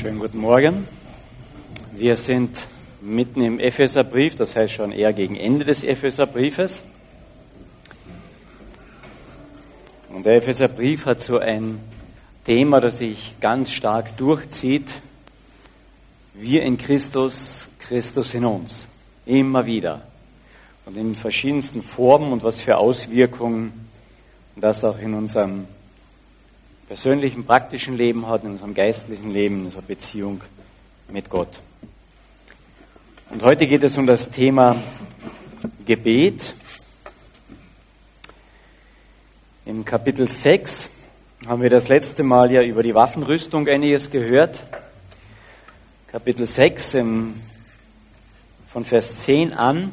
Schönen guten Morgen. Wir sind mitten im Epheserbrief, das heißt schon eher gegen Ende des Epheserbriefes. Und der Epheserbrief hat so ein Thema, das sich ganz stark durchzieht. Wir in Christus, Christus in uns. Immer wieder. Und in verschiedensten Formen und was für Auswirkungen das auch in unserem persönlichen, praktischen Leben hat, in unserem geistlichen Leben, in unserer Beziehung mit Gott. Und heute geht es um das Thema Gebet. Im Kapitel 6 haben wir das letzte Mal ja über die Waffenrüstung einiges gehört. Kapitel 6 im, von Vers 10 an,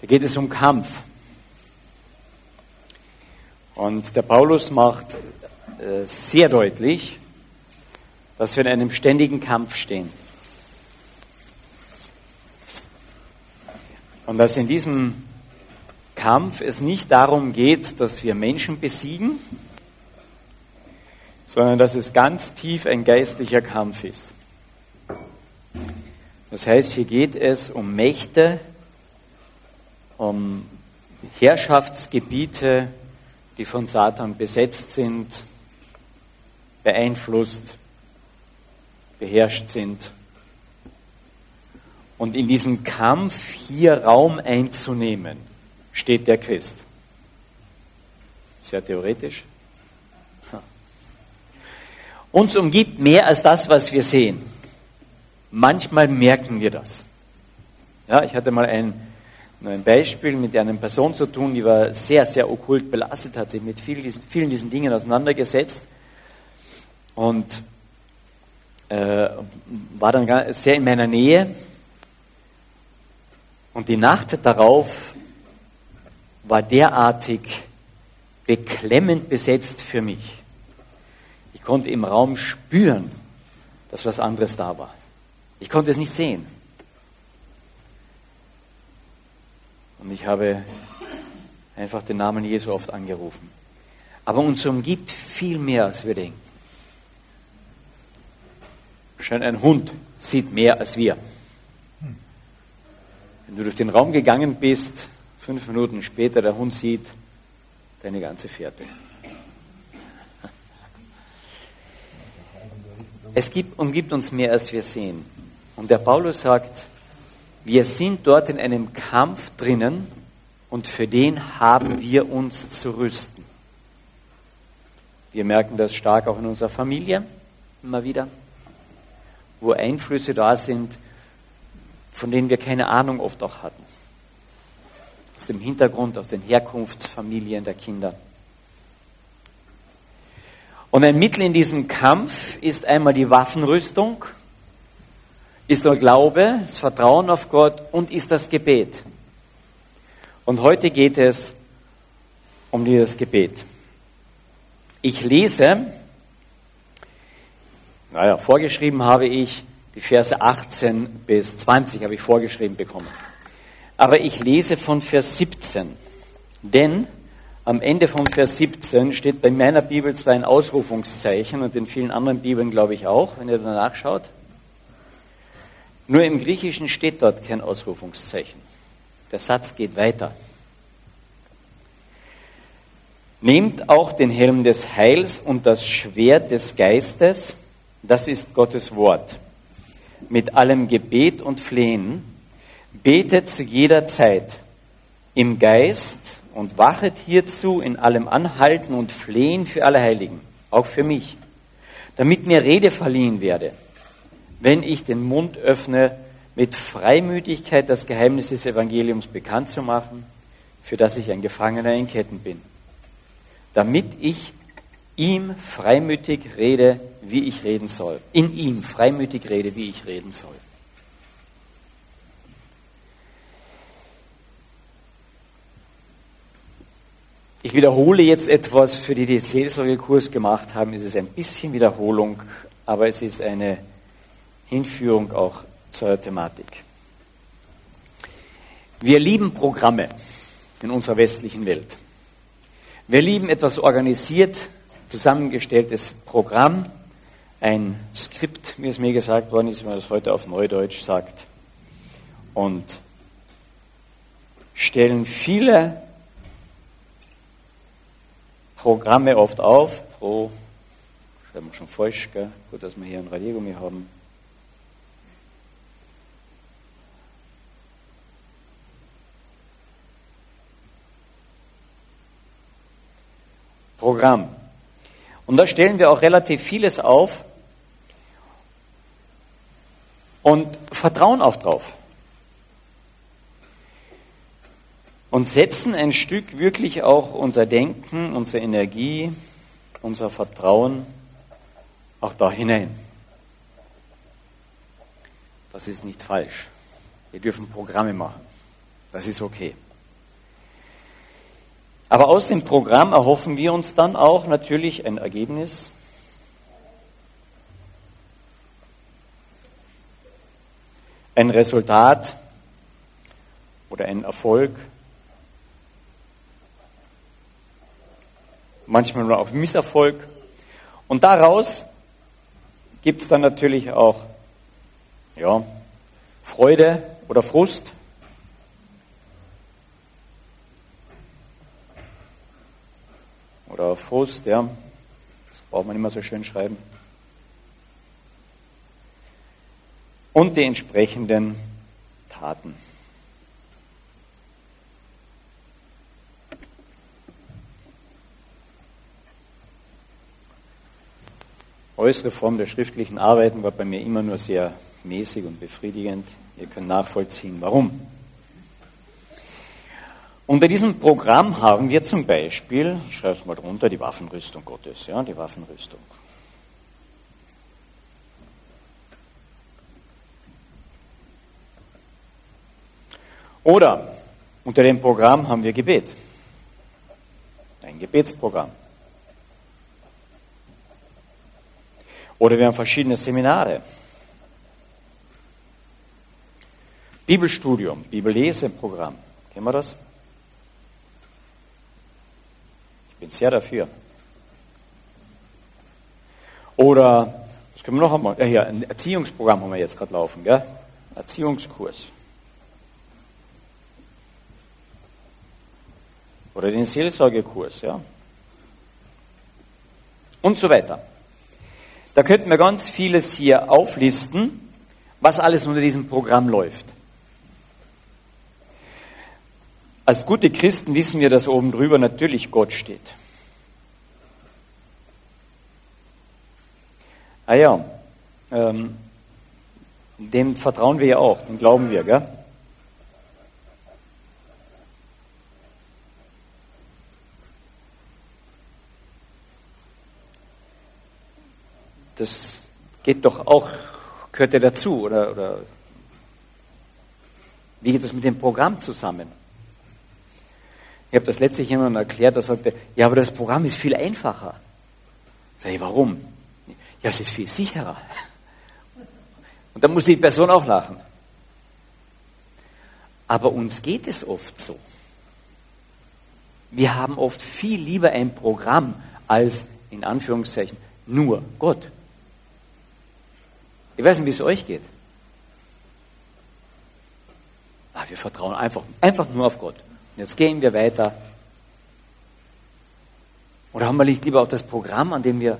da geht es um Kampf. Und der Paulus macht sehr deutlich, dass wir in einem ständigen Kampf stehen. Und dass in diesem Kampf es nicht darum geht, dass wir Menschen besiegen, sondern dass es ganz tief ein geistlicher Kampf ist. Das heißt, hier geht es um Mächte, um Herrschaftsgebiete, die von Satan besetzt sind, beeinflusst, beherrscht sind. Und in diesen Kampf hier Raum einzunehmen, steht der Christ. Sehr theoretisch. Uns umgibt mehr als das, was wir sehen. Manchmal merken wir das. Ja, ich hatte mal ein, ein Beispiel mit einer Person zu tun, die war sehr, sehr okkult belastet, hat sich mit vielen vielen diesen Dingen auseinandergesetzt und äh, war dann sehr in meiner Nähe. Und die Nacht darauf war derartig beklemmend besetzt für mich. Ich konnte im Raum spüren, dass was anderes da war. Ich konnte es nicht sehen. Und ich habe einfach den Namen Jesu oft angerufen. Aber uns umgibt viel mehr, als wir denken. Schon ein Hund sieht mehr als wir. Wenn du durch den Raum gegangen bist, fünf Minuten später der Hund sieht deine ganze Fährte. Es gibt, umgibt uns mehr, als wir sehen. Und der Paulus sagt, wir sind dort in einem Kampf drinnen und für den haben wir uns zu rüsten. Wir merken das stark auch in unserer Familie immer wieder wo Einflüsse da sind, von denen wir keine Ahnung oft auch hatten. Aus dem Hintergrund, aus den Herkunftsfamilien der Kinder. Und ein Mittel in diesem Kampf ist einmal die Waffenrüstung, ist der Glaube, das Vertrauen auf Gott und ist das Gebet. Und heute geht es um dieses Gebet. Ich lese naja, vorgeschrieben habe ich die Verse 18 bis 20, habe ich vorgeschrieben bekommen. Aber ich lese von Vers 17. Denn am Ende von Vers 17 steht bei meiner Bibel zwar ein Ausrufungszeichen und in vielen anderen Bibeln glaube ich auch, wenn ihr danach schaut. Nur im Griechischen steht dort kein Ausrufungszeichen. Der Satz geht weiter. Nehmt auch den Helm des Heils und das Schwert des Geistes, das ist Gottes Wort. Mit allem Gebet und Flehen betet zu jeder Zeit im Geist und wachet hierzu in allem Anhalten und Flehen für alle Heiligen, auch für mich, damit mir Rede verliehen werde, wenn ich den Mund öffne, mit Freimütigkeit das Geheimnis des Evangeliums bekannt zu machen, für das ich ein Gefangener in Ketten bin, damit ich ihm freimütig rede, wie ich reden soll. In ihm freimütig rede, wie ich reden soll. Ich wiederhole jetzt etwas, für die, die Seelsorgekurs gemacht haben, ist es ein bisschen Wiederholung, aber es ist eine Hinführung auch zur Thematik. Wir lieben Programme in unserer westlichen Welt. Wir lieben etwas organisiert zusammengestelltes Programm, ein Skript, wie es mir gesagt worden ist, wie man das heute auf Neudeutsch sagt. Und stellen viele Programme oft auf, pro, schreiben wir schon falsch, gell? gut, dass wir hier ein Radiergummi haben. Programm. Und da stellen wir auch relativ vieles auf und vertrauen auch drauf. Und setzen ein Stück wirklich auch unser Denken, unsere Energie, unser Vertrauen auch da hinein. Das ist nicht falsch. Wir dürfen Programme machen. Das ist okay. Aber aus dem Programm erhoffen wir uns dann auch natürlich ein Ergebnis. Ein Resultat oder ein Erfolg. Manchmal nur auch Misserfolg. Und daraus gibt es dann natürlich auch ja, Freude oder Frust. Oder Frust, ja. Das braucht man immer so schön schreiben. Und die entsprechenden Taten. Äußere Form der schriftlichen Arbeiten war bei mir immer nur sehr mäßig und befriedigend. Ihr könnt nachvollziehen, warum. Unter diesem Programm haben wir zum Beispiel, ich schreibe es mal drunter, die Waffenrüstung Gottes, ja, die Waffenrüstung. Oder unter dem Programm haben wir Gebet. Ein Gebetsprogramm. Oder wir haben verschiedene Seminare. Bibelstudium, Bibelleseprogramm. Kennen wir das? Bin sehr dafür. Oder, was können wir noch einmal? Ja, hier, ein Erziehungsprogramm haben wir jetzt gerade laufen, gell? Erziehungskurs. Oder den Seelsorgekurs, ja? Und so weiter. Da könnten wir ganz vieles hier auflisten, was alles unter diesem Programm läuft. Als gute Christen wissen wir, dass oben drüber natürlich Gott steht. Ah ja, ähm, dem vertrauen wir ja auch, dem glauben wir, gell? Das geht doch auch, gehört ja dazu, oder, oder wie geht das mit dem Programm zusammen? Ich habe das letztlich jemandem erklärt, der sagte, ja, aber das Programm ist viel einfacher. Sag ich, warum? Ja, es ist viel sicherer. Und dann muss die Person auch lachen. Aber uns geht es oft so. Wir haben oft viel lieber ein Programm als, in Anführungszeichen, nur Gott. Ich weiß nicht, wie es euch geht. Aber wir vertrauen einfach, einfach nur auf Gott. Jetzt gehen wir weiter. Oder haben wir nicht lieber auch das Programm, an dem wir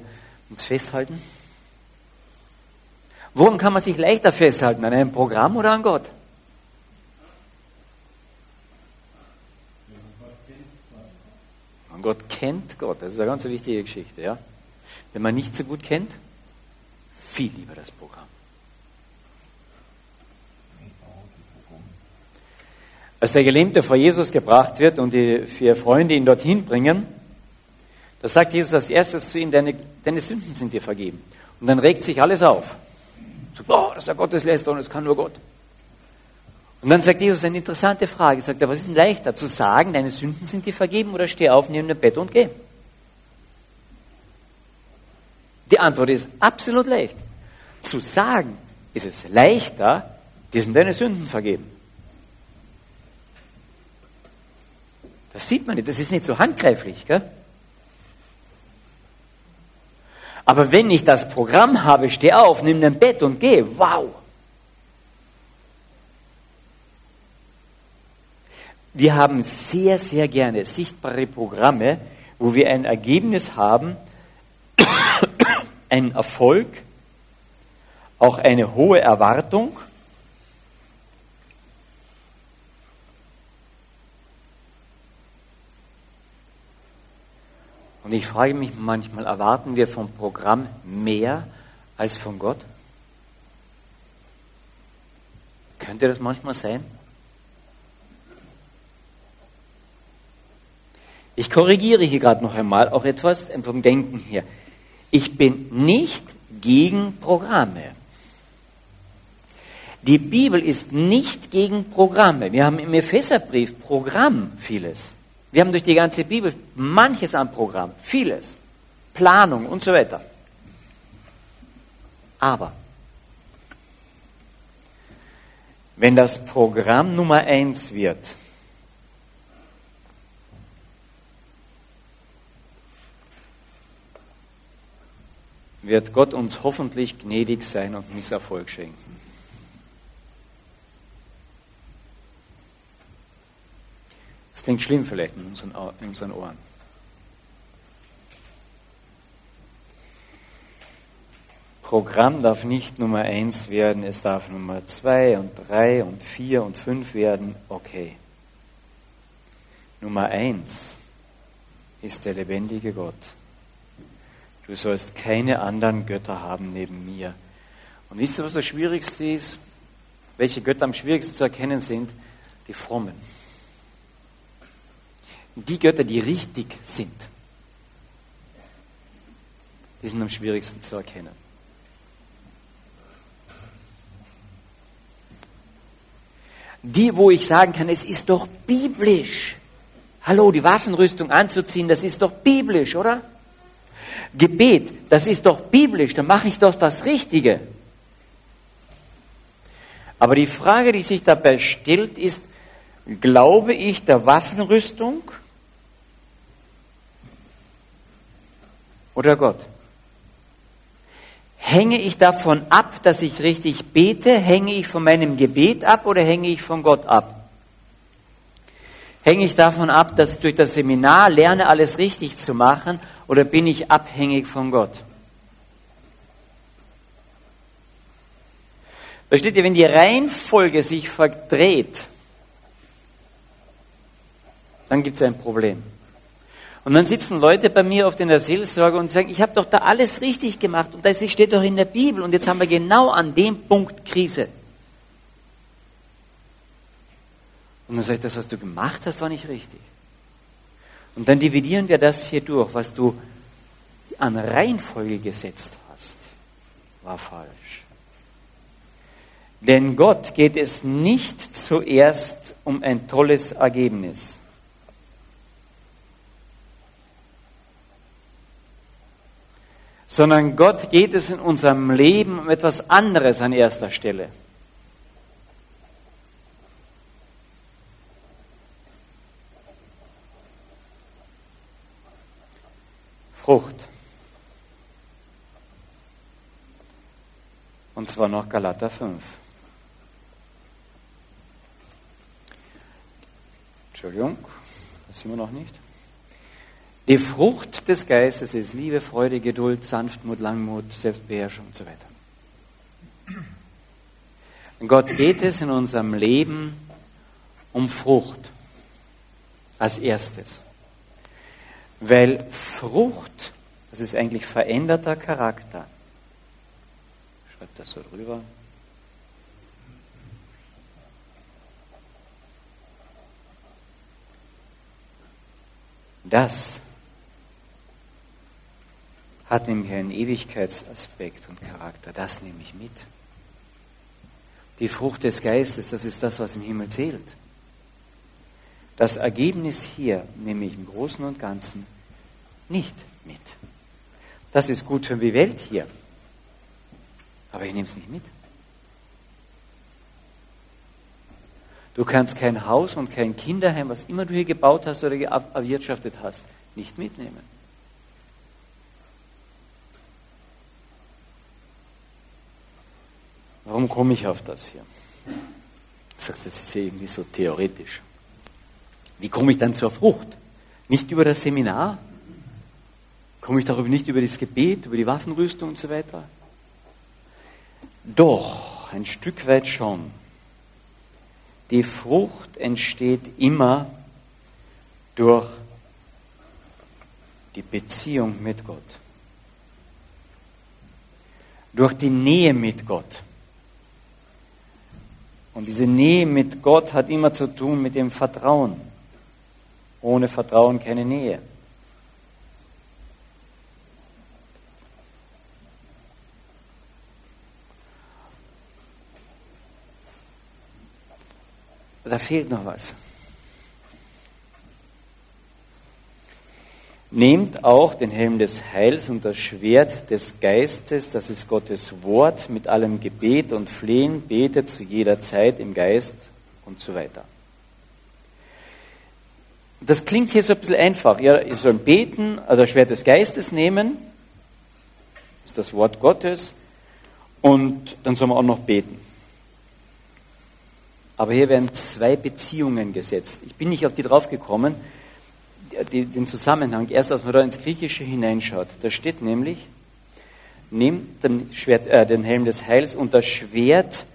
uns festhalten? Woran kann man sich leichter festhalten? An einem Programm oder an Gott? An Gott kennt Gott. Das ist eine ganz wichtige Geschichte. Ja? Wenn man nicht so gut kennt, viel lieber das Programm. Als der Gelähmte vor Jesus gebracht wird und die vier Freunde ihn dorthin bringen, da sagt Jesus als erstes zu ihnen, deine, deine Sünden sind dir vergeben. Und dann regt sich alles auf. So, oh, das ist ja Gottesläster und es kann nur Gott. Und dann sagt Jesus eine interessante Frage. Sagt er, was ist denn leichter, zu sagen, deine Sünden sind dir vergeben oder steh auf, nimm dein Bett und geh? Die Antwort ist absolut leicht. Zu sagen ist es leichter, dir sind deine Sünden vergeben. Das sieht man nicht, das ist nicht so handgreiflich. Gell? Aber wenn ich das Programm habe, steh auf, nimm dein Bett und geh. Wow! Wir haben sehr, sehr gerne sichtbare Programme, wo wir ein Ergebnis haben, einen Erfolg, auch eine hohe Erwartung. Und ich frage mich manchmal, erwarten wir vom Programm mehr als von Gott? Könnte das manchmal sein? Ich korrigiere hier gerade noch einmal auch etwas vom Denken her. Ich bin nicht gegen Programme. Die Bibel ist nicht gegen Programme. Wir haben im Epheserbrief Programm vieles. Wir haben durch die ganze Bibel manches am Programm, vieles. Planung und so weiter. Aber wenn das Programm Nummer eins wird, wird Gott uns hoffentlich gnädig sein und Misserfolg schenken. Das klingt schlimm vielleicht in unseren, in unseren Ohren. Programm darf nicht Nummer eins werden, es darf Nummer zwei und drei und vier und fünf werden. Okay. Nummer eins ist der lebendige Gott. Du sollst keine anderen Götter haben neben mir. Und wisst ihr, was das Schwierigste ist? Welche Götter am schwierigsten zu erkennen sind? Die frommen. Die Götter, die richtig sind, die sind am schwierigsten zu erkennen. Die, wo ich sagen kann, es ist doch biblisch. Hallo, die Waffenrüstung anzuziehen, das ist doch biblisch, oder? Gebet, das ist doch biblisch, dann mache ich doch das Richtige. Aber die Frage, die sich dabei stellt, ist, glaube ich der Waffenrüstung oder Gott? Hänge ich davon ab, dass ich richtig bete? Hänge ich von meinem Gebet ab oder hänge ich von Gott ab? Hänge ich davon ab, dass ich durch das Seminar lerne, alles richtig zu machen oder bin ich abhängig von Gott? Versteht ihr, wenn die Reihenfolge sich verdreht, dann gibt es ein Problem. Und dann sitzen Leute bei mir oft in der Seelsorge und sagen, ich habe doch da alles richtig gemacht und das steht doch in der Bibel und jetzt haben wir genau an dem Punkt Krise. Und dann sage ich, das, was du gemacht hast, war nicht richtig. Und dann dividieren wir das hier durch, was du an Reihenfolge gesetzt hast, war falsch. Denn Gott geht es nicht zuerst um ein tolles Ergebnis. Sondern Gott geht es in unserem Leben um etwas anderes an erster Stelle. Frucht. Und zwar noch Galater 5. Entschuldigung, das sind wir noch nicht. Die Frucht des Geistes ist Liebe, Freude, Geduld, Sanftmut, Langmut, Selbstbeherrschung und so weiter. Und Gott geht es in unserem Leben um Frucht als erstes. Weil Frucht, das ist eigentlich veränderter Charakter. Schreibt das so drüber. Das hat nämlich einen Ewigkeitsaspekt und Charakter. Das nehme ich mit. Die Frucht des Geistes, das ist das, was im Himmel zählt. Das Ergebnis hier nehme ich im Großen und Ganzen nicht mit. Das ist gut für die Welt hier, aber ich nehme es nicht mit. Du kannst kein Haus und kein Kinderheim, was immer du hier gebaut hast oder erwirtschaftet hast, nicht mitnehmen. Warum komme ich auf das hier? Du sagst, das ist ja irgendwie so theoretisch. Wie komme ich dann zur Frucht? Nicht über das Seminar? Komme ich darüber nicht über das Gebet, über die Waffenrüstung und so weiter? Doch, ein Stück weit schon. Die Frucht entsteht immer durch die Beziehung mit Gott. Durch die Nähe mit Gott. Und diese Nähe mit Gott hat immer zu tun mit dem Vertrauen. Ohne Vertrauen keine Nähe. Da fehlt noch was. Nehmt auch den Helm des Heils und das Schwert des Geistes, das ist Gottes Wort, mit allem Gebet und Flehen, betet zu jeder Zeit im Geist und so weiter. Das klingt hier so ein bisschen einfach. Ihr sollt beten, also das Schwert des Geistes nehmen, das ist das Wort Gottes, und dann sollen wir auch noch beten. Aber hier werden zwei Beziehungen gesetzt. Ich bin nicht auf die draufgekommen den Zusammenhang, erst als man da ins Griechische hineinschaut. Da steht nämlich, nehmt den, Schwert, äh, den Helm des Heils und das Schwert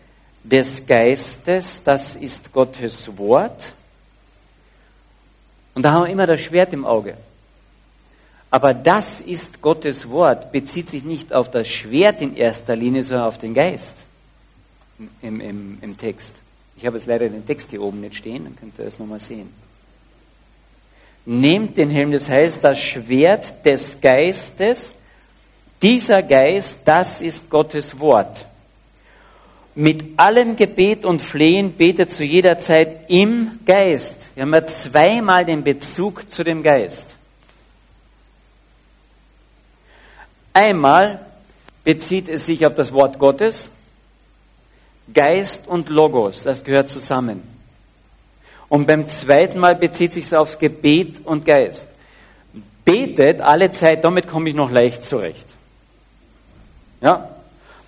des Geistes, das ist Gottes Wort. Und da haben wir immer das Schwert im Auge. Aber das ist Gottes Wort, bezieht sich nicht auf das Schwert in erster Linie, sondern auf den Geist im, im, im Text. Ich habe jetzt leider den Text hier oben nicht stehen, dann könnt ihr das nochmal sehen. Nehmt den Helm des Heils, das Schwert des Geistes. Dieser Geist, das ist Gottes Wort. Mit allem Gebet und Flehen betet zu jeder Zeit im Geist. Wir haben ja zweimal den Bezug zu dem Geist. Einmal bezieht es sich auf das Wort Gottes. Geist und Logos, das gehört zusammen. Und beim zweiten Mal bezieht sich es auf Gebet und Geist. Betet alle Zeit, damit komme ich noch leicht zurecht. Ja?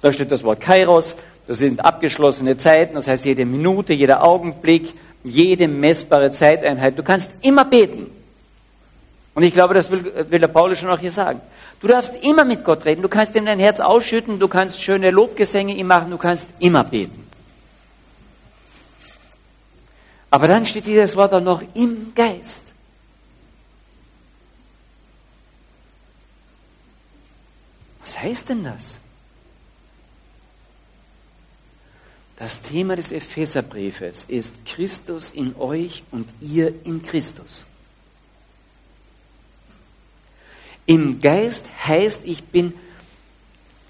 Da steht das Wort Kairos, das sind abgeschlossene Zeiten, das heißt jede Minute, jeder Augenblick, jede messbare Zeiteinheit. Du kannst immer beten. Und ich glaube, das will, will der Paulus schon auch hier sagen. Du darfst immer mit Gott reden, du kannst ihm dein Herz ausschütten, du kannst schöne Lobgesänge ihm machen, du kannst immer beten. Aber dann steht dieses Wort auch noch im Geist. Was heißt denn das? Das Thema des Epheserbriefes ist Christus in euch und ihr in Christus. Im Geist heißt, ich bin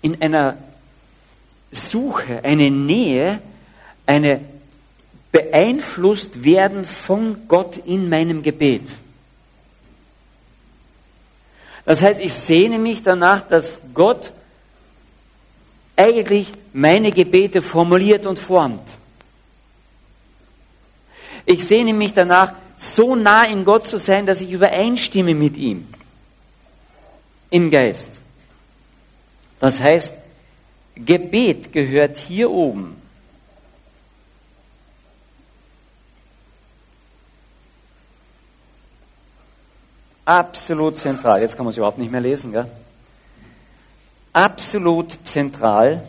in einer Suche, eine Nähe, eine beeinflusst werden von Gott in meinem Gebet. Das heißt, ich sehne mich danach, dass Gott eigentlich meine Gebete formuliert und formt. Ich sehne mich danach, so nah in Gott zu sein, dass ich übereinstimme mit ihm im Geist. Das heißt, Gebet gehört hier oben absolut zentral. Jetzt kann man es überhaupt nicht mehr lesen, gell? Absolut zentral.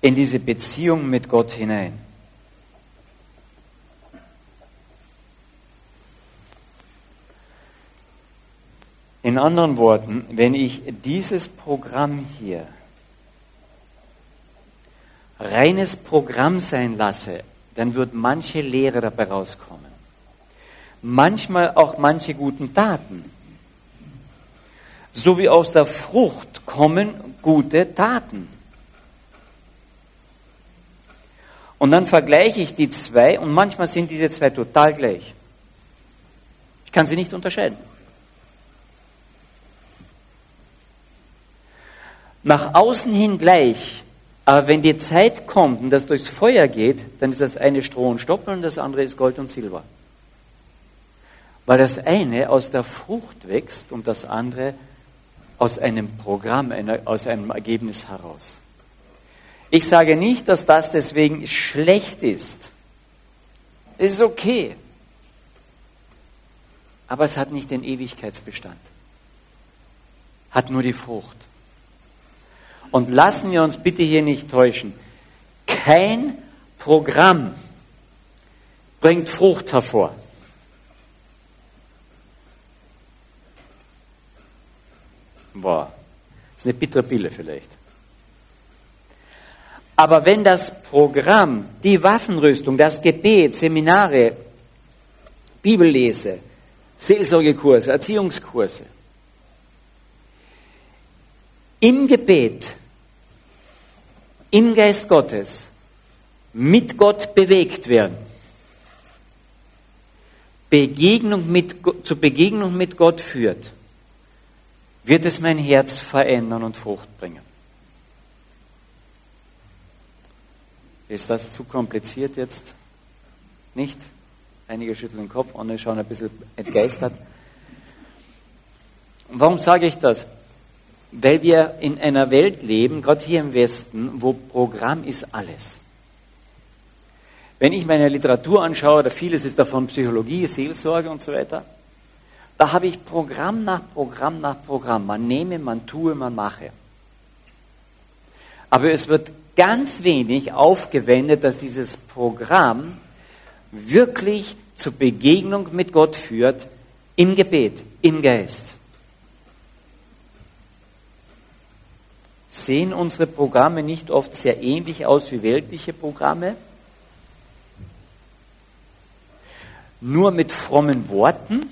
in diese Beziehung mit Gott hinein. In anderen Worten, wenn ich dieses Programm hier reines Programm sein lasse, dann wird manche Lehre dabei rauskommen. Manchmal auch manche guten Taten. So wie aus der Frucht kommen gute Taten. Und dann vergleiche ich die zwei und manchmal sind diese zwei total gleich. Ich kann sie nicht unterscheiden. Nach außen hin gleich, aber wenn die Zeit kommt und das durchs Feuer geht, dann ist das eine Stroh und Stoppel und das andere ist Gold und Silber. weil das eine aus der Frucht wächst und das andere aus einem Programm, aus einem Ergebnis heraus. Ich sage nicht, dass das deswegen schlecht ist. Es ist okay. Aber es hat nicht den Ewigkeitsbestand. Hat nur die Frucht. Und lassen wir uns bitte hier nicht täuschen. Kein Programm bringt Frucht hervor. Boah, das ist eine bittere Pille vielleicht. Aber wenn das Programm, die Waffenrüstung, das Gebet, Seminare, Bibellese, Seelsorgekurse, Erziehungskurse, im Gebet, im Geist Gottes, mit Gott bewegt werden, Begegnung mit, zur Begegnung mit Gott führt, wird es mein Herz verändern und Frucht bringen. Ist das zu kompliziert jetzt? Nicht? Einige schütteln den Kopf, andere schauen ein bisschen entgeistert. Warum sage ich das? Weil wir in einer Welt leben, gerade hier im Westen, wo Programm ist alles. Wenn ich meine Literatur anschaue, da vieles ist davon Psychologie, Seelsorge und so weiter, da habe ich Programm nach Programm nach Programm. Man nehme, man tue, man mache. Aber es wird ganz wenig aufgewendet, dass dieses Programm wirklich zur Begegnung mit Gott führt, im Gebet, im Geist. Sehen unsere Programme nicht oft sehr ähnlich aus wie weltliche Programme? Nur mit frommen Worten?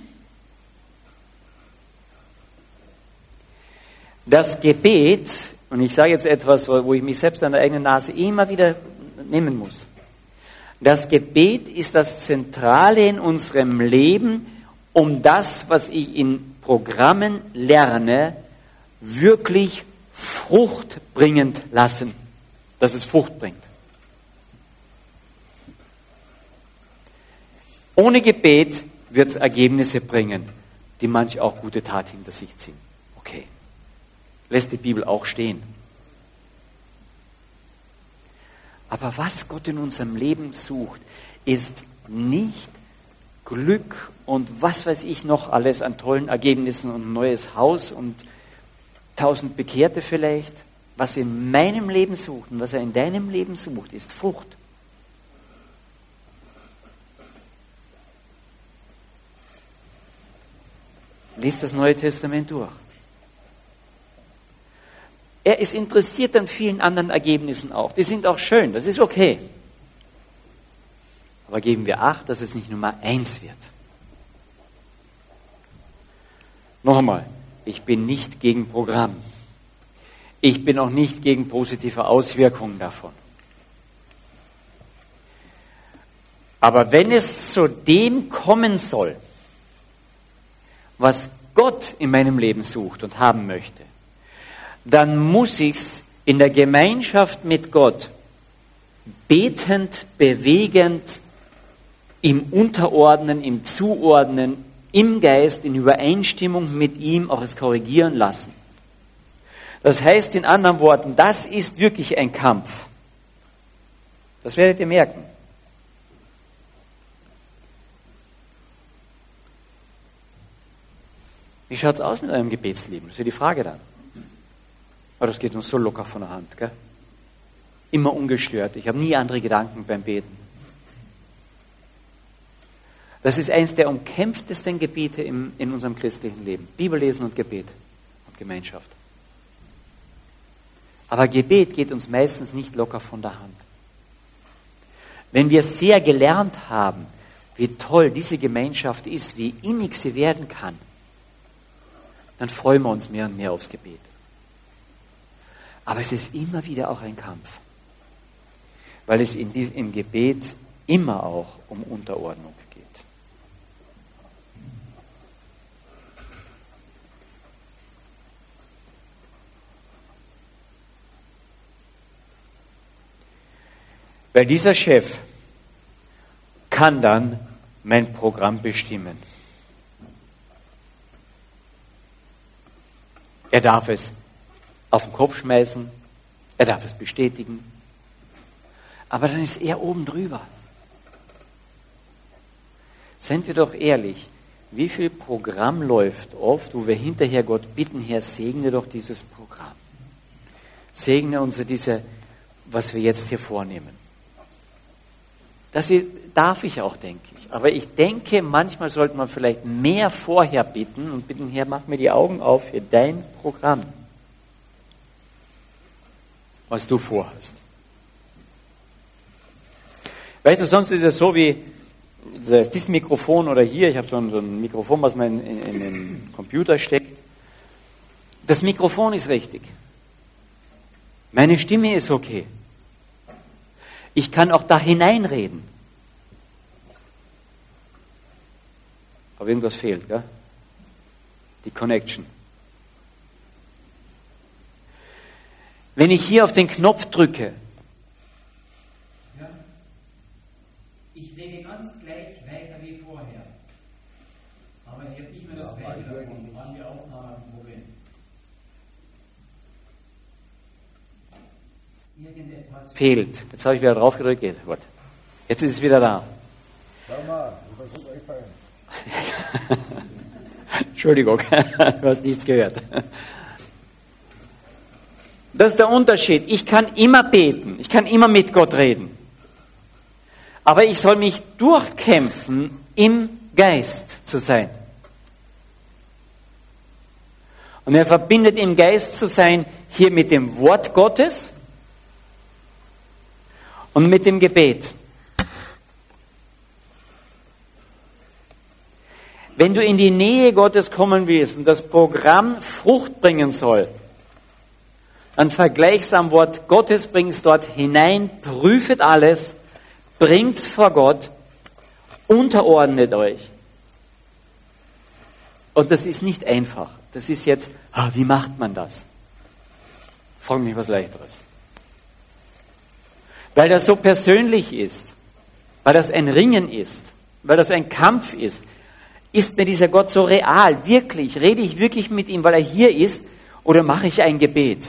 Das Gebet, und ich sage jetzt etwas, wo ich mich selbst an der eigenen Nase immer wieder nehmen muss. Das Gebet ist das Zentrale in unserem Leben, um das, was ich in Programmen lerne, wirklich fruchtbringend lassen, dass es Frucht bringt. Ohne Gebet wird es Ergebnisse bringen, die manch auch gute Tat hinter sich ziehen. Okay lässt die Bibel auch stehen. Aber was Gott in unserem Leben sucht, ist nicht Glück und was weiß ich noch alles an tollen Ergebnissen und ein neues Haus und tausend Bekehrte vielleicht. Was er in meinem Leben sucht und was er in deinem Leben sucht, ist Frucht. Lies das Neue Testament durch. Er ist interessiert an vielen anderen Ergebnissen auch. Die sind auch schön, das ist okay. Aber geben wir Acht, dass es nicht Nummer eins wird. Noch einmal, ich bin nicht gegen Programm. Ich bin auch nicht gegen positive Auswirkungen davon. Aber wenn es zu dem kommen soll, was Gott in meinem Leben sucht und haben möchte, dann muss ich's in der Gemeinschaft mit Gott betend, bewegend, im Unterordnen, im Zuordnen, im Geist, in Übereinstimmung mit ihm auch es korrigieren lassen. Das heißt in anderen Worten, das ist wirklich ein Kampf. Das werdet ihr merken. Wie schaut es aus mit eurem Gebetsleben? Das ist ja die Frage dann. Aber das geht uns so locker von der Hand. Gell? Immer ungestört. Ich habe nie andere Gedanken beim Beten. Das ist eines der umkämpftesten Gebiete im, in unserem christlichen Leben. Bibellesen und Gebet und Gemeinschaft. Aber Gebet geht uns meistens nicht locker von der Hand. Wenn wir sehr gelernt haben, wie toll diese Gemeinschaft ist, wie innig sie werden kann, dann freuen wir uns mehr und mehr aufs Gebet. Aber es ist immer wieder auch ein Kampf, weil es in diesem, im Gebet immer auch um Unterordnung Weil dieser Chef kann dann mein Programm bestimmen. Er darf es auf den Kopf schmeißen, er darf es bestätigen, aber dann ist er oben drüber. Seien wir doch ehrlich, wie viel Programm läuft oft, wo wir hinterher Gott bitten, Herr, segne doch dieses Programm. Segne uns diese, was wir jetzt hier vornehmen. Das darf ich auch, denke ich. Aber ich denke, manchmal sollte man vielleicht mehr vorher bitten und bitten, Herr, mach mir die Augen auf für dein Programm, was du vorhast. Weißt du, sonst ist es so wie dieses Mikrofon oder hier, ich habe so, so ein, Mikrofon, was man in, in, in den Computer steckt. Das Mikrofon ist richtig. Meine Stimme ist okay. Ich kann auch da hineinreden. Aber irgendwas fehlt, gell? Die Connection. Wenn ich hier auf den Knopf drücke, ja, ich rede ganz gleich weiter wie vorher. Aber ich habe nicht mehr das ja, Telefon, wann die Aufnahme ein Problem. Fehlt. Jetzt habe ich wieder drauf gedrückt. Gut. Jetzt ist es wieder da. Entschuldigung, du hast nichts gehört. Das ist der Unterschied. Ich kann immer beten, ich kann immer mit Gott reden. Aber ich soll mich durchkämpfen, im Geist zu sein. Und er verbindet im Geist zu sein hier mit dem Wort Gottes und mit dem Gebet. Wenn du in die Nähe Gottes kommen willst und das Programm Frucht bringen soll, dann vergleichst am Wort Gottes, bringst dort hinein, prüfet alles, bringt's vor Gott, unterordnet euch. Und das ist nicht einfach. Das ist jetzt, ah, wie macht man das? Frag mich was leichteres. Weil das so persönlich ist, weil das ein Ringen ist, weil das ein Kampf ist, ist mir dieser Gott so real? Wirklich? Rede ich wirklich mit ihm, weil er hier ist? Oder mache ich ein Gebet?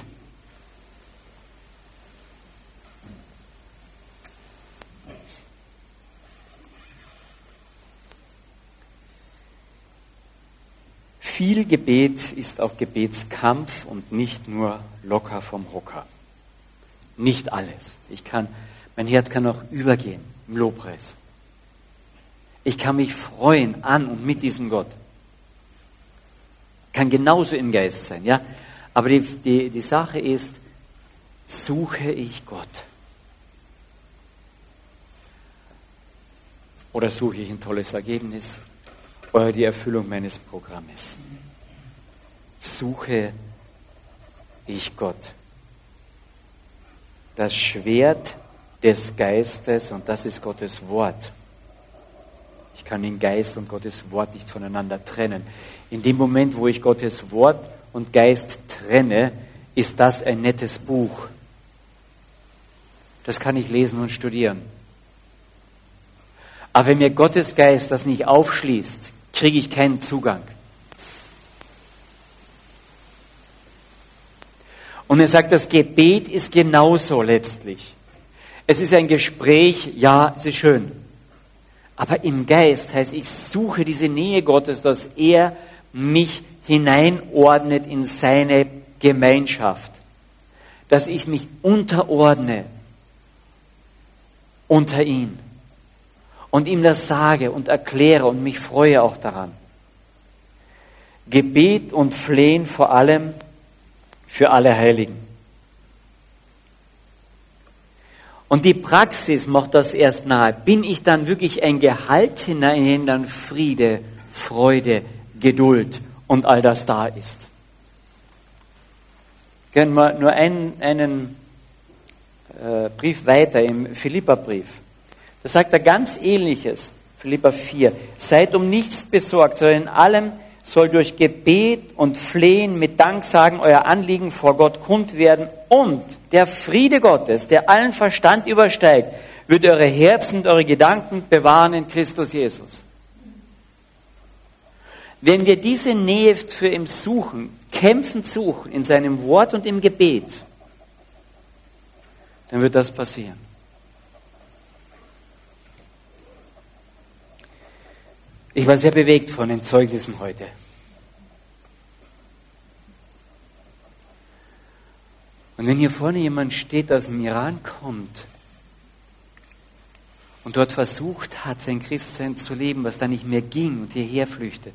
Viel Gebet ist auch Gebetskampf und nicht nur locker vom Hocker. Nicht alles. Ich kann, mein Herz kann auch übergehen im Lobpreis. Ich kann mich freuen an und mit diesem Gott. Kann genauso im Geist sein, ja. Aber die, die, die Sache ist, suche ich Gott? Oder suche ich ein tolles Ergebnis? Oder die Erfüllung meines Programmes? Suche ich Gott? Das Schwert des Geistes, und das ist Gottes Wort, ich kann den Geist und Gottes Wort nicht voneinander trennen. In dem Moment, wo ich Gottes Wort und Geist trenne, ist das ein nettes Buch. Das kann ich lesen und studieren. Aber wenn mir Gottes Geist das nicht aufschließt, kriege ich keinen Zugang. Und er sagt, das Gebet ist genauso letztlich. Es ist ein Gespräch, ja, es ist schön. Aber im Geist heißt, ich suche diese Nähe Gottes, dass er mich hineinordnet in seine Gemeinschaft. Dass ich mich unterordne unter ihn. Und ihm das sage und erkläre und mich freue auch daran. Gebet und Flehen vor allem für alle Heiligen. Und die Praxis macht das erst nahe. Bin ich dann wirklich ein Gehalt hinein, dann Friede, Freude, Geduld und all das da ist. Können wir nur einen, einen äh, Brief weiter im Philipperbrief. Da sagt er ganz ähnliches. Philippa 4. Seid um nichts besorgt, sondern in allem soll durch Gebet und Flehen mit Danksagen euer Anliegen vor Gott kund werden und der Friede Gottes, der allen Verstand übersteigt, wird eure Herzen und eure Gedanken bewahren in Christus Jesus. Wenn wir diese Nähe für ihn suchen, kämpfend suchen in seinem Wort und im Gebet, dann wird das passieren. Ich war sehr bewegt von den Zeugnissen heute. Und wenn hier vorne jemand steht, aus dem Iran kommt und dort versucht hat, sein Christsein zu leben, was da nicht mehr ging und hierher flüchtet,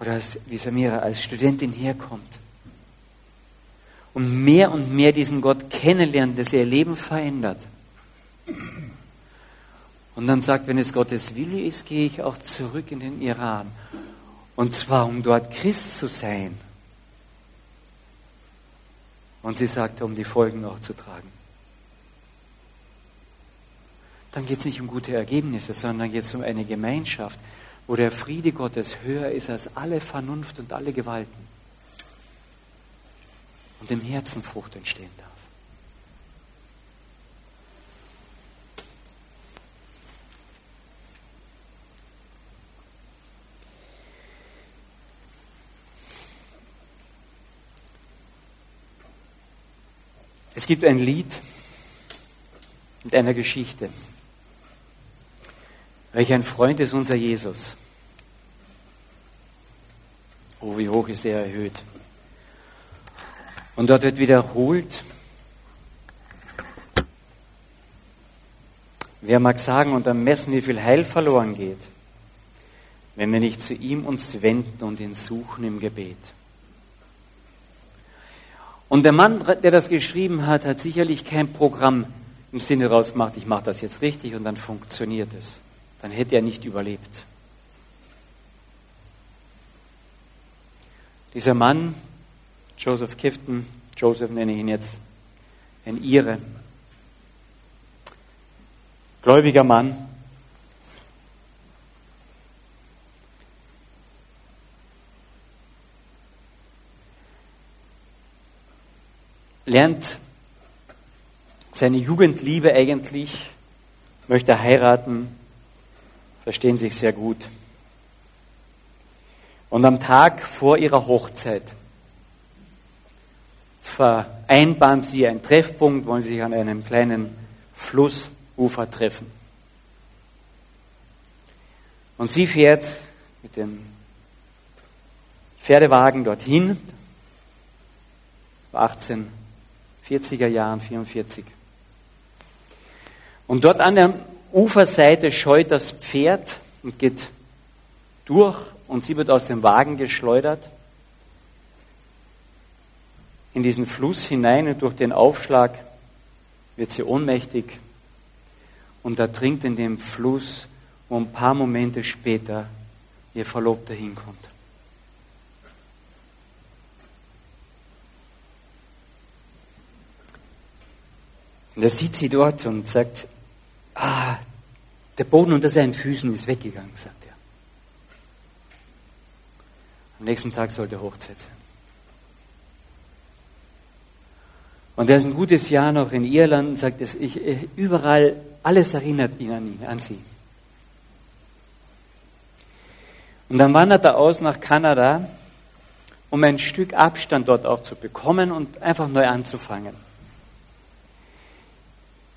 oder als, wie Samira als Studentin herkommt und mehr und mehr diesen Gott kennenlernt, dass ihr Leben verändert. Und dann sagt, wenn es Gottes Wille ist, gehe ich auch zurück in den Iran. Und zwar, um dort Christ zu sein. Und sie sagte, um die Folgen auch zu tragen. Dann geht es nicht um gute Ergebnisse, sondern geht es um eine Gemeinschaft, wo der Friede Gottes höher ist als alle Vernunft und alle Gewalten. Und im Herzen Frucht entstehen darf. Es gibt ein Lied mit einer Geschichte. Welch ein Freund ist unser Jesus. Oh, wie hoch ist er erhöht. Und dort wird wiederholt, wer mag sagen und ermessen, wie viel Heil verloren geht, wenn wir nicht zu ihm uns wenden und ihn suchen im Gebet. Und der Mann, der das geschrieben hat, hat sicherlich kein Programm im Sinne rausgemacht, ich mache das jetzt richtig und dann funktioniert es. Dann hätte er nicht überlebt. Dieser Mann, Joseph Kifton, Joseph nenne ich ihn jetzt, ein Ire, gläubiger Mann, lernt seine Jugendliebe eigentlich, möchte heiraten, verstehen sich sehr gut. Und am Tag vor ihrer Hochzeit vereinbaren sie einen Treffpunkt, wollen sich an einem kleinen Flussufer treffen. Und sie fährt mit dem Pferdewagen dorthin. Das war 18 40er Jahren, 44. Und dort an der Uferseite scheut das Pferd und geht durch und sie wird aus dem Wagen geschleudert in diesen Fluss hinein und durch den Aufschlag wird sie ohnmächtig und ertrinkt in dem Fluss, wo ein paar Momente später ihr Verlobter hinkommt. Und er sieht sie dort und sagt, ah, der Boden unter seinen Füßen ist weggegangen, sagt er. Am nächsten Tag sollte Hochzeit sein. Und er ist ein gutes Jahr noch in Irland und sagt, ich, überall, alles erinnert ihn an ihn, an sie. Und dann wandert er aus nach Kanada, um ein Stück Abstand dort auch zu bekommen und einfach neu anzufangen.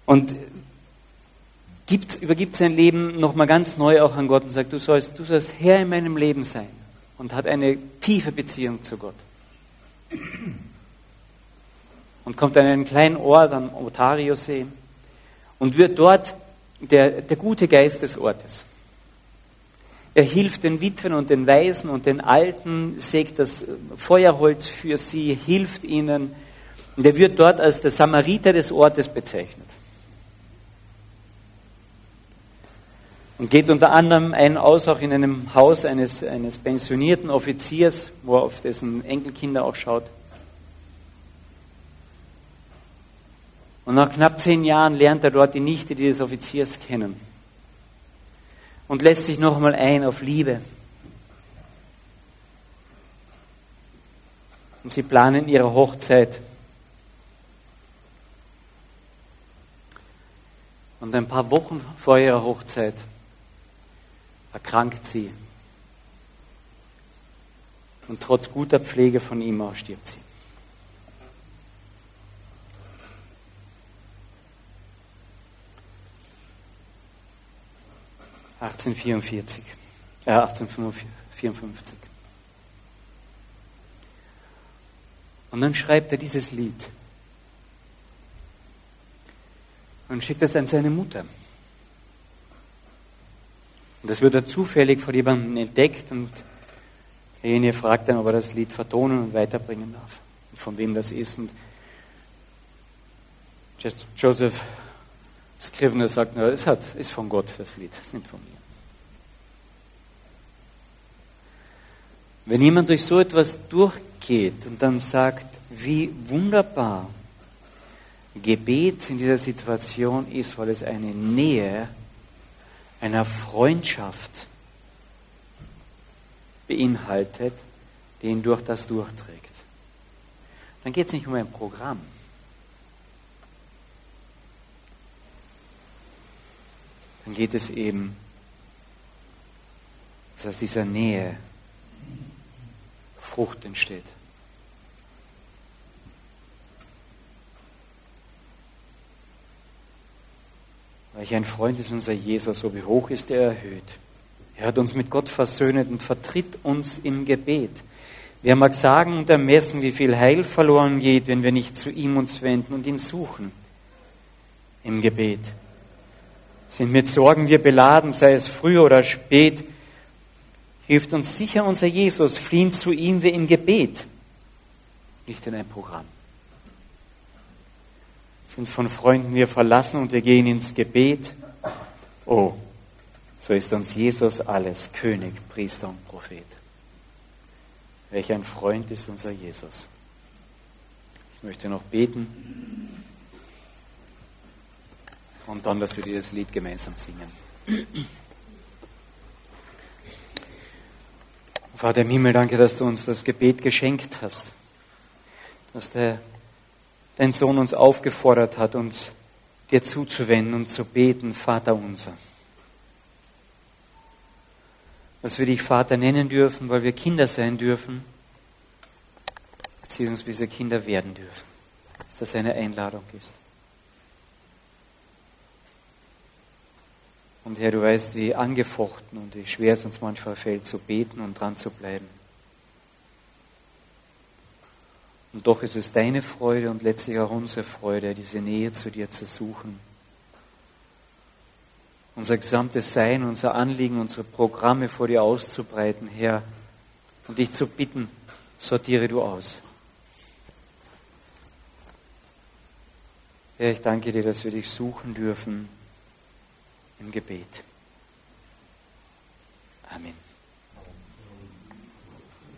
Und gibt, übergibt sein Leben nochmal ganz neu auch an Gott und sagt, du sollst, du sollst Herr in meinem Leben sein. Und hat eine tiefe Beziehung zu Gott. Und kommt an einen kleinen Ort am Otario-See und wird dort der, der gute Geist des Ortes. Er hilft den Witwen und den Waisen und den Alten, sägt das Feuerholz für sie, hilft ihnen. Und er wird dort als der Samariter des Ortes bezeichnet. Und geht unter anderem ein aus auch in einem Haus eines, eines pensionierten Offiziers, wo er auf dessen Enkelkinder auch schaut. Und nach knapp zehn Jahren lernt er dort die Nichte dieses Offiziers kennen und lässt sich nochmal ein auf Liebe. Und sie planen ihre Hochzeit. Und ein paar Wochen vor ihrer Hochzeit erkrankt sie. Und trotz guter Pflege von ihm auch stirbt sie. ...1844, äh 1854. Und dann schreibt er dieses Lied und schickt es an seine Mutter. Und das wird er zufällig von jemandem entdeckt und derjenige fragt dann, ob er das Lied vertonen und weiterbringen darf. Und von wem das ist. Und Joseph Scrivener sagt, na, es hat, ist von Gott das Lied, es ist nicht von mir. Wenn jemand durch so etwas durchgeht und dann sagt, wie wunderbar Gebet in dieser Situation ist, weil es eine Nähe einer Freundschaft beinhaltet, die ihn durch das durchträgt. Dann geht es nicht um ein Programm. Dann geht es eben, dass aus dieser Nähe Frucht entsteht. Welch ein Freund ist unser Jesus, so wie hoch ist er erhöht. Er hat uns mit Gott versöhnet und vertritt uns im Gebet. Wer mag sagen und ermessen, wie viel Heil verloren geht, wenn wir nicht zu ihm uns wenden und ihn suchen im Gebet. Sind mit Sorgen wir beladen, sei es früh oder spät, hilft uns sicher unser Jesus, fliehen zu ihm wir im Gebet, nicht in ein Programm sind von Freunden wir verlassen und wir gehen ins Gebet. Oh, so ist uns Jesus alles, König, Priester und Prophet. Welch ein Freund ist unser Jesus. Ich möchte noch beten und dann, dass wir dieses Lied gemeinsam singen. Vater im Himmel, danke, dass du uns das Gebet geschenkt hast, dass der dein Sohn uns aufgefordert hat, uns dir zuzuwenden und zu beten, Vater unser. Dass wir dich Vater nennen dürfen, weil wir Kinder sein dürfen, beziehungsweise Kinder werden dürfen. Dass das eine Einladung ist. Und Herr, du weißt, wie angefochten und wie schwer es uns manchmal fällt, zu beten und dran zu bleiben. Und doch ist es deine Freude und letztlich auch unsere Freude, diese Nähe zu dir zu suchen. Unser gesamtes Sein, unser Anliegen, unsere Programme vor dir auszubreiten, Herr, und dich zu bitten, sortiere du aus. Herr, ich danke dir, dass wir dich suchen dürfen im Gebet. Amen.